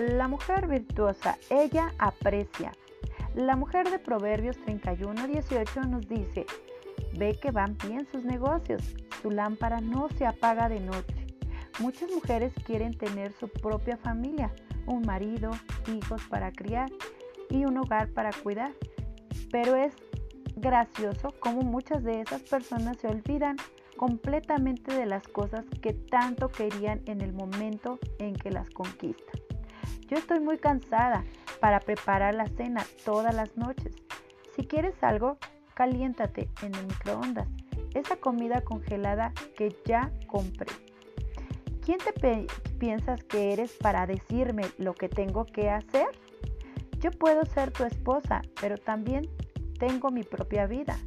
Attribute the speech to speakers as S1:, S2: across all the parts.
S1: La mujer virtuosa, ella aprecia. La mujer de Proverbios 31, 18 nos dice, ve que van bien sus negocios, su lámpara no se apaga de noche. Muchas mujeres quieren tener su propia familia, un marido, hijos para criar y un hogar para cuidar. Pero es gracioso como muchas de esas personas se olvidan completamente de las cosas que tanto querían en el momento en que las conquistan. Yo estoy muy cansada para preparar la cena todas las noches. Si quieres algo, caliéntate en el microondas esa comida congelada que ya compré. ¿Quién te piensas que eres para decirme lo que tengo que hacer? Yo puedo ser tu esposa, pero también tengo mi propia vida.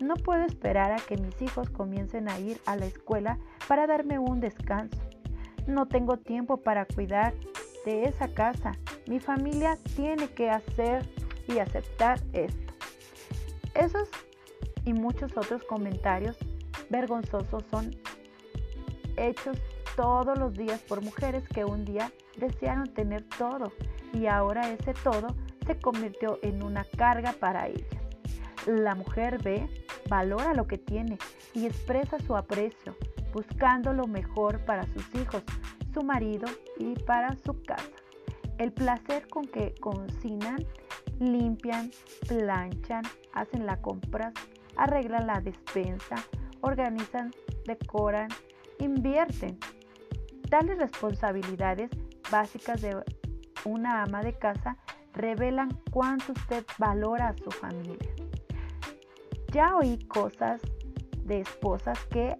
S1: No puedo esperar a que mis hijos comiencen a ir a la escuela para darme un descanso. No tengo tiempo para cuidar de esa casa. Mi familia tiene que hacer y aceptar esto. Esos y muchos otros comentarios vergonzosos son hechos todos los días por mujeres que un día desearon tener todo y ahora ese todo se convirtió en una carga para ellas. La mujer ve valora lo que tiene y expresa su aprecio, buscando lo mejor para sus hijos, marido y para su casa. El placer con que cocinan, limpian, planchan, hacen la compras, arreglan la despensa, organizan, decoran, invierten. Tales responsabilidades básicas de una ama de casa revelan cuánto usted valora a su familia. Ya oí cosas de esposas que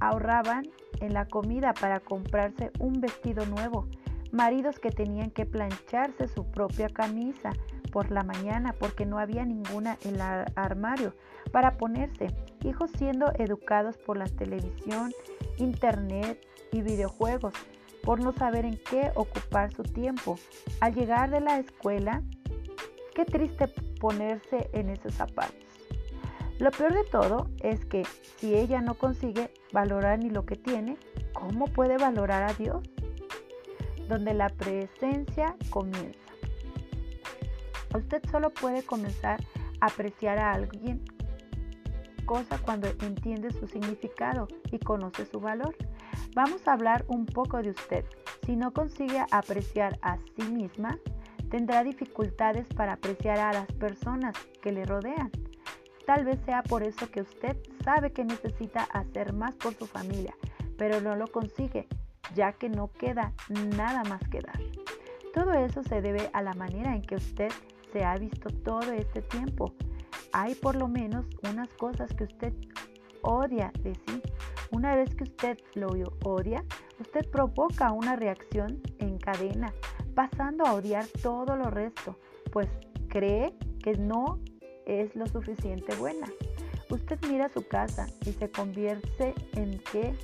S1: ahorraban en la comida para comprarse un vestido nuevo, maridos que tenían que plancharse su propia camisa por la mañana porque no había ninguna en el armario para ponerse, hijos siendo educados por la televisión, internet y videojuegos, por no saber en qué ocupar su tiempo. Al llegar de la escuela, qué triste ponerse en esos zapatos. Lo peor de todo es que si ella no consigue valorar ni lo que tiene, ¿cómo puede valorar a Dios? Donde la presencia comienza. Usted solo puede comenzar a apreciar a alguien cosa cuando entiende su significado y conoce su valor. Vamos a hablar un poco de usted. Si no consigue apreciar a sí misma, tendrá dificultades para apreciar a las personas que le rodean. Tal vez sea por eso que usted sabe que necesita hacer más por su familia, pero no lo consigue, ya que no queda nada más que dar. Todo eso se debe a la manera en que usted se ha visto todo este tiempo. Hay por lo menos unas cosas que usted odia de sí. Una vez que usted lo odia, usted provoca una reacción en cadena, pasando a odiar todo lo resto, pues cree que no es lo suficiente buena. Usted mira su casa y se convierte en que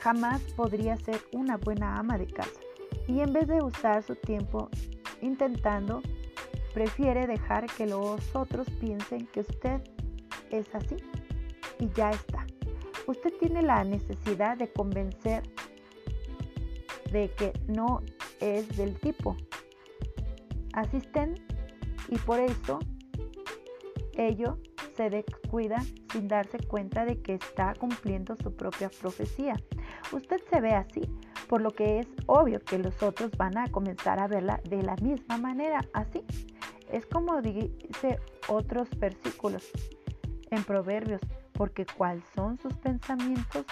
S1: jamás podría ser una buena ama de casa. Y en vez de usar su tiempo intentando, prefiere dejar que los otros piensen que usted es así y ya está. Usted tiene la necesidad de convencer de que no es del tipo. Asisten y por eso ello se descuida sin darse cuenta de que está cumpliendo su propia profecía. Usted se ve así, por lo que es obvio que los otros van a comenzar a verla de la misma manera, así. Es como dice otros versículos en Proverbios, porque cuáles son sus pensamientos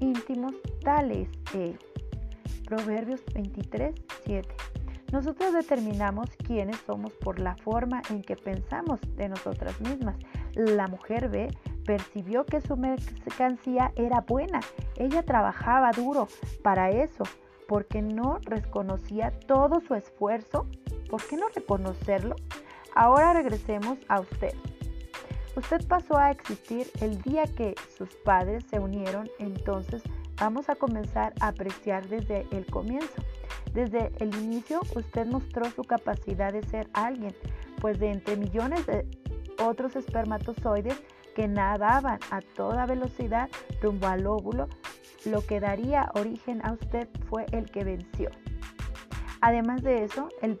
S1: íntimos, tales es Proverbios 23, 7. Nosotros determinamos quiénes somos por la forma en que pensamos de nosotras mismas. La mujer B percibió que su mercancía era buena. Ella trabajaba duro para eso, porque no reconocía todo su esfuerzo. ¿Por qué no reconocerlo? Ahora regresemos a usted. Usted pasó a existir el día que sus padres se unieron, entonces vamos a comenzar a apreciar desde el comienzo. Desde el inicio usted mostró su capacidad de ser alguien, pues de entre millones de otros espermatozoides que nadaban a toda velocidad rumbo al óvulo, lo que daría origen a usted fue el que venció. Además de eso, el,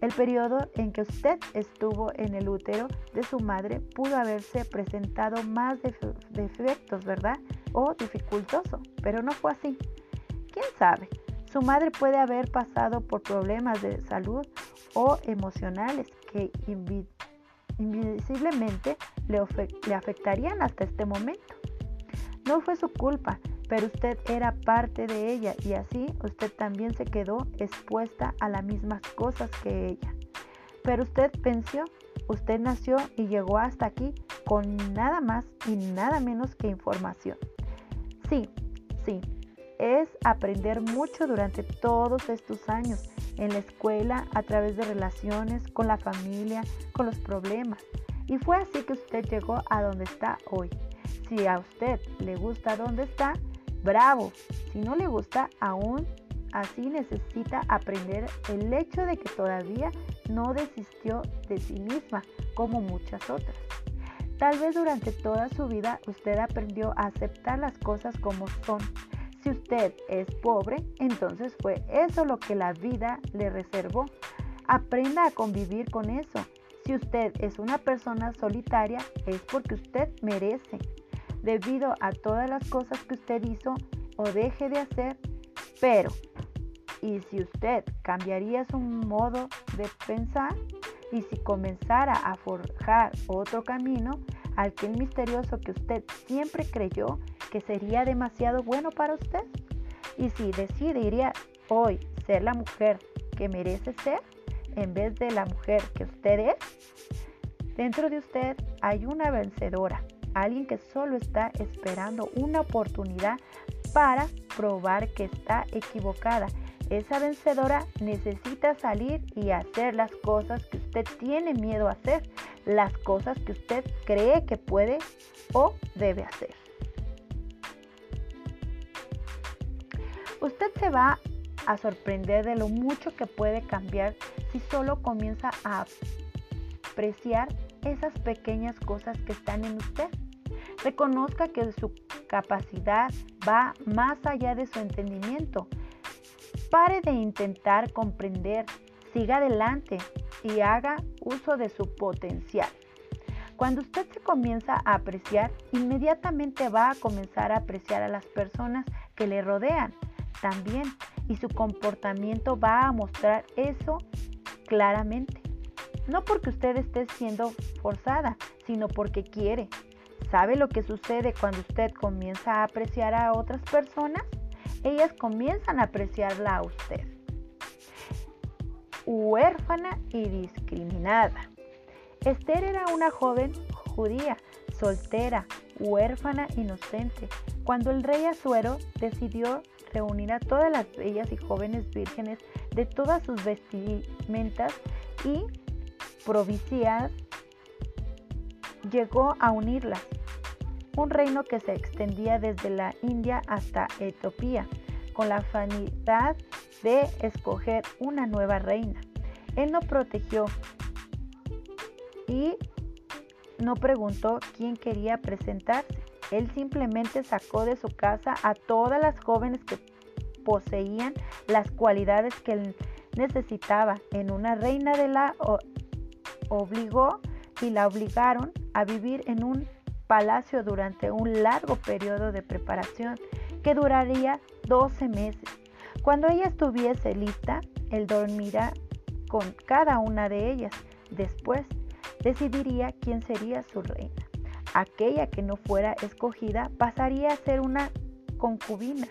S1: el periodo en que usted estuvo en el útero de su madre pudo haberse presentado más defectos, ¿verdad? O dificultoso, pero no fue así. ¿Quién sabe? Su madre puede haber pasado por problemas de salud o emocionales que invisiblemente le, afectarían hasta este momento. No fue su culpa, pero usted era parte de ella y así usted también se quedó expuesta a las mismas cosas que ella. Pero usted pensó, usted nació y llegó hasta aquí con nada más y nada menos que información. Sí, sí, es aprender mucho durante todos estos años en la escuela, a través de relaciones, con la familia, con los problemas. Y fue así que usted llegó a donde está hoy. Si a usted le gusta donde está, bravo. Si no le gusta, aún así necesita aprender el hecho de que todavía no desistió de sí misma, como muchas otras. Tal vez durante toda su vida usted aprendió a aceptar las cosas como son. Si usted es pobre, entonces fue eso lo que la vida le reservó. Aprenda a convivir con eso. Si usted es una persona solitaria, es porque usted merece debido a todas las cosas que usted hizo o deje de hacer, pero, ¿y si usted cambiaría su modo de pensar? Y si comenzara a forjar otro camino, aquel misterioso que usted siempre creyó que sería demasiado bueno para usted? Y si decidiría hoy ser la mujer que merece ser, en vez de la mujer que usted es, dentro de usted hay una vencedora alguien que solo está esperando una oportunidad para probar que está equivocada. Esa vencedora necesita salir y hacer las cosas que usted tiene miedo a hacer, las cosas que usted cree que puede o debe hacer. Usted se va a sorprender de lo mucho que puede cambiar si solo comienza a apreciar esas pequeñas cosas que están en usted. Reconozca que su capacidad va más allá de su entendimiento. Pare de intentar comprender, siga adelante y haga uso de su potencial. Cuando usted se comienza a apreciar, inmediatamente va a comenzar a apreciar a las personas que le rodean también y su comportamiento va a mostrar eso claramente. No porque usted esté siendo forzada, sino porque quiere. ¿Sabe lo que sucede cuando usted comienza a apreciar a otras personas? Ellas comienzan a apreciarla a usted. Huérfana y discriminada. Esther era una joven judía, soltera, huérfana, inocente. Cuando el rey Azuero decidió reunir a todas las bellas y jóvenes vírgenes de todas sus vestimentas y provincias, llegó a unirlas un reino que se extendía desde la India hasta Etiopía, con la finalidad de escoger una nueva reina. Él no protegió y no preguntó quién quería presentarse. Él simplemente sacó de su casa a todas las jóvenes que poseían las cualidades que él necesitaba en una reina de la obligó y la obligaron a vivir en un palacio durante un largo periodo de preparación que duraría 12 meses. Cuando ella estuviese lista, él dormirá con cada una de ellas. Después decidiría quién sería su reina. Aquella que no fuera escogida pasaría a ser una concubina.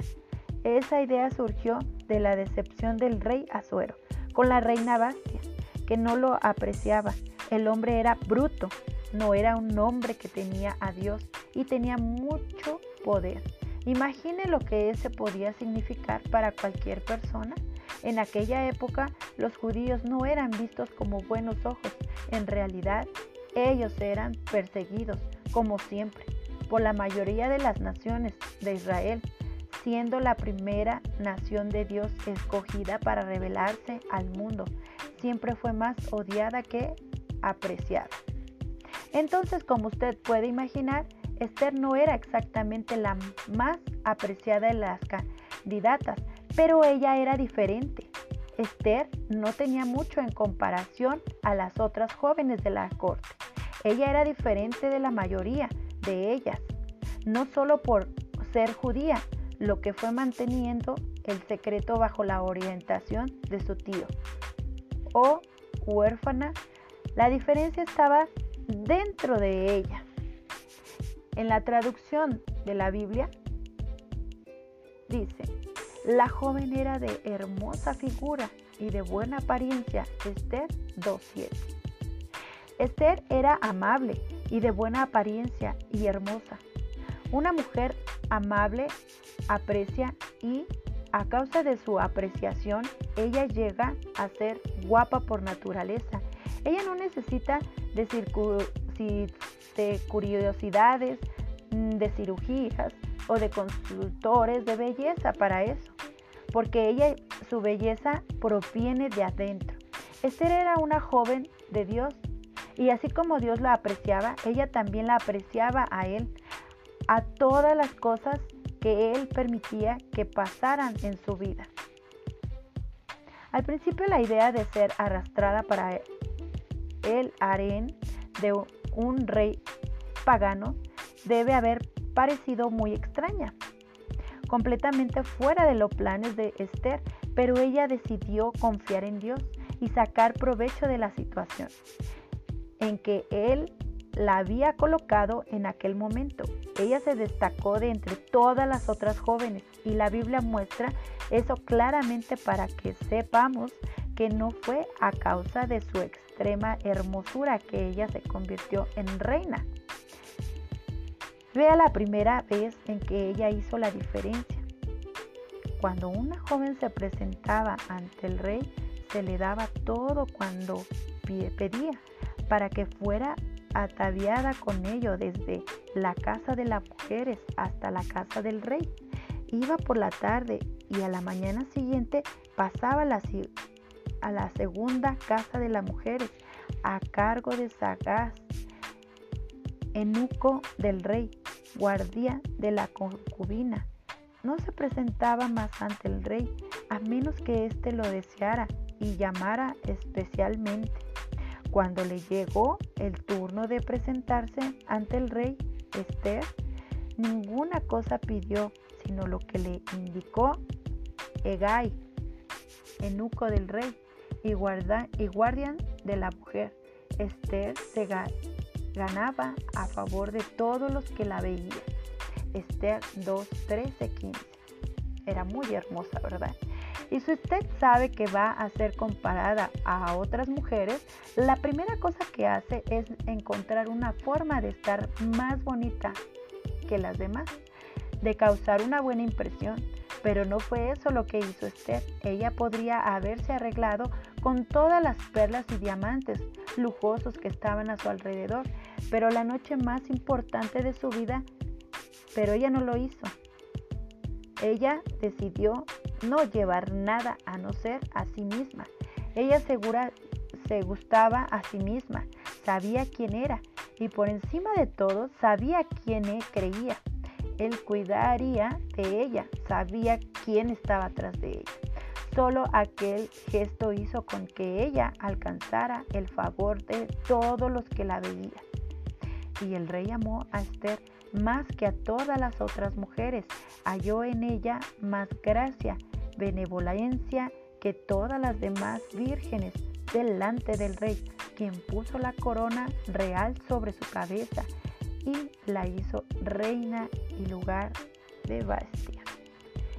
S1: Esa idea surgió de la decepción del rey Azuero con la reina Bastia, que no lo apreciaba. El hombre era bruto, no era un hombre que tenía a Dios y tenía mucho poder. Imagine lo que ese podía significar para cualquier persona. En aquella época los judíos no eran vistos como buenos ojos. En realidad ellos eran perseguidos, como siempre, por la mayoría de las naciones de Israel, siendo la primera nación de Dios escogida para revelarse al mundo. Siempre fue más odiada que apreciada. Entonces, como usted puede imaginar, Esther no era exactamente la más apreciada de las candidatas, pero ella era diferente. Esther no tenía mucho en comparación a las otras jóvenes de la corte. Ella era diferente de la mayoría de ellas, no solo por ser judía, lo que fue manteniendo el secreto bajo la orientación de su tío. O huérfana, la diferencia estaba dentro de ella. En la traducción de la Biblia dice, la joven era de hermosa figura y de buena apariencia. Esther 2.7. Esther era amable y de buena apariencia y hermosa. Una mujer amable aprecia y a causa de su apreciación, ella llega a ser guapa por naturaleza. Ella no necesita de, de curiosidades, mm, de cirugías o de consultores de belleza para eso, porque ella, su belleza proviene de adentro. Esther era una joven de Dios y así como Dios la apreciaba, ella también la apreciaba a él, a todas las cosas que él permitía que pasaran en su vida. Al principio la idea de ser arrastrada para el harén de un rey pagano debe haber parecido muy extraña, completamente fuera de los planes de Esther, pero ella decidió confiar en Dios y sacar provecho de la situación en que él la había colocado en aquel momento. Ella se destacó de entre todas las otras jóvenes y la Biblia muestra eso claramente para que sepamos que no fue a causa de su extrema hermosura que ella se convirtió en reina. Vea la primera vez en que ella hizo la diferencia. Cuando una joven se presentaba ante el rey, se le daba todo cuando pedía para que fuera ataviada con ello desde la casa de las mujeres hasta la casa del rey. Iba por la tarde y a la mañana siguiente pasaba a la segunda casa de las mujeres a cargo de Sagaz, enuco del rey, guardia de la concubina. No se presentaba más ante el rey a menos que éste lo deseara y llamara especialmente. Cuando le llegó el turno de presentarse ante el rey Esther, ninguna cosa pidió, sino lo que le indicó Egay, enuco del rey y, guarda, y guardián de la mujer. Esther se ganaba a favor de todos los que la veían. Esther 2, 13, 15. Era muy hermosa, ¿verdad? Y si usted sabe que va a ser comparada a otras mujeres, la primera cosa que hace es encontrar una forma de estar más bonita que las demás, de causar una buena impresión. Pero no fue eso lo que hizo Esther. Ella podría haberse arreglado con todas las perlas y diamantes lujosos que estaban a su alrededor, pero la noche más importante de su vida, pero ella no lo hizo. Ella decidió no llevar nada a no ser a sí misma. Ella segura se gustaba a sí misma, sabía quién era y por encima de todo sabía quién creía. Él cuidaría de ella, sabía quién estaba atrás de ella. Solo aquel gesto hizo con que ella alcanzara el favor de todos los que la veían. Y el rey amó a Esther más que a todas las otras mujeres. Halló en ella más gracia, benevolencia que todas las demás vírgenes delante del rey, quien puso la corona real sobre su cabeza y la hizo reina y lugar de Bastia.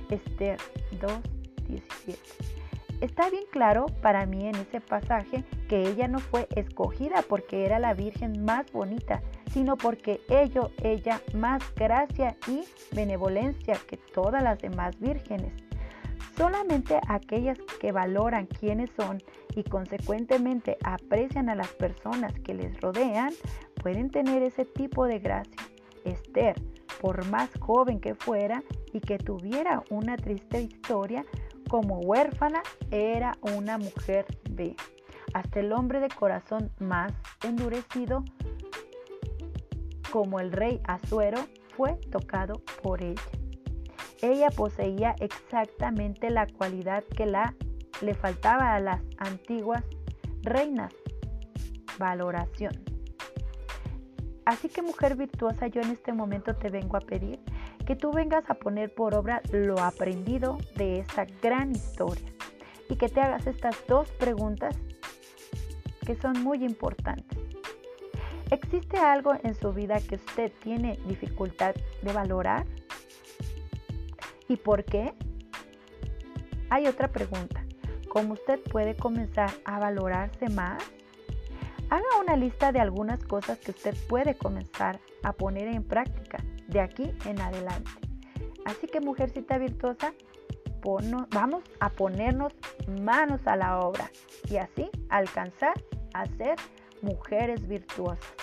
S1: Esther 2.17. Está bien claro para mí en ese pasaje que ella no fue escogida porque era la virgen más bonita, sino porque ello, ella más gracia y benevolencia que todas las demás vírgenes. Solamente aquellas que valoran quiénes son y consecuentemente aprecian a las personas que les rodean pueden tener ese tipo de gracia. Esther, por más joven que fuera y que tuviera una triste historia, como huérfana era una mujer B. Hasta el hombre de corazón más endurecido como el rey Azuero fue tocado por ella. Ella poseía exactamente la cualidad que la le faltaba a las antiguas reinas, valoración. Así que mujer virtuosa, yo en este momento te vengo a pedir que tú vengas a poner por obra lo aprendido de esta gran historia y que te hagas estas dos preguntas que son muy importantes. ¿Existe algo en su vida que usted tiene dificultad de valorar? ¿Y por qué? Hay otra pregunta. ¿Cómo usted puede comenzar a valorarse más? Haga una lista de algunas cosas que usted puede comenzar a poner en práctica de aquí en adelante. Así que mujercita virtuosa, vamos a ponernos manos a la obra y así alcanzar a ser mujeres virtuosas.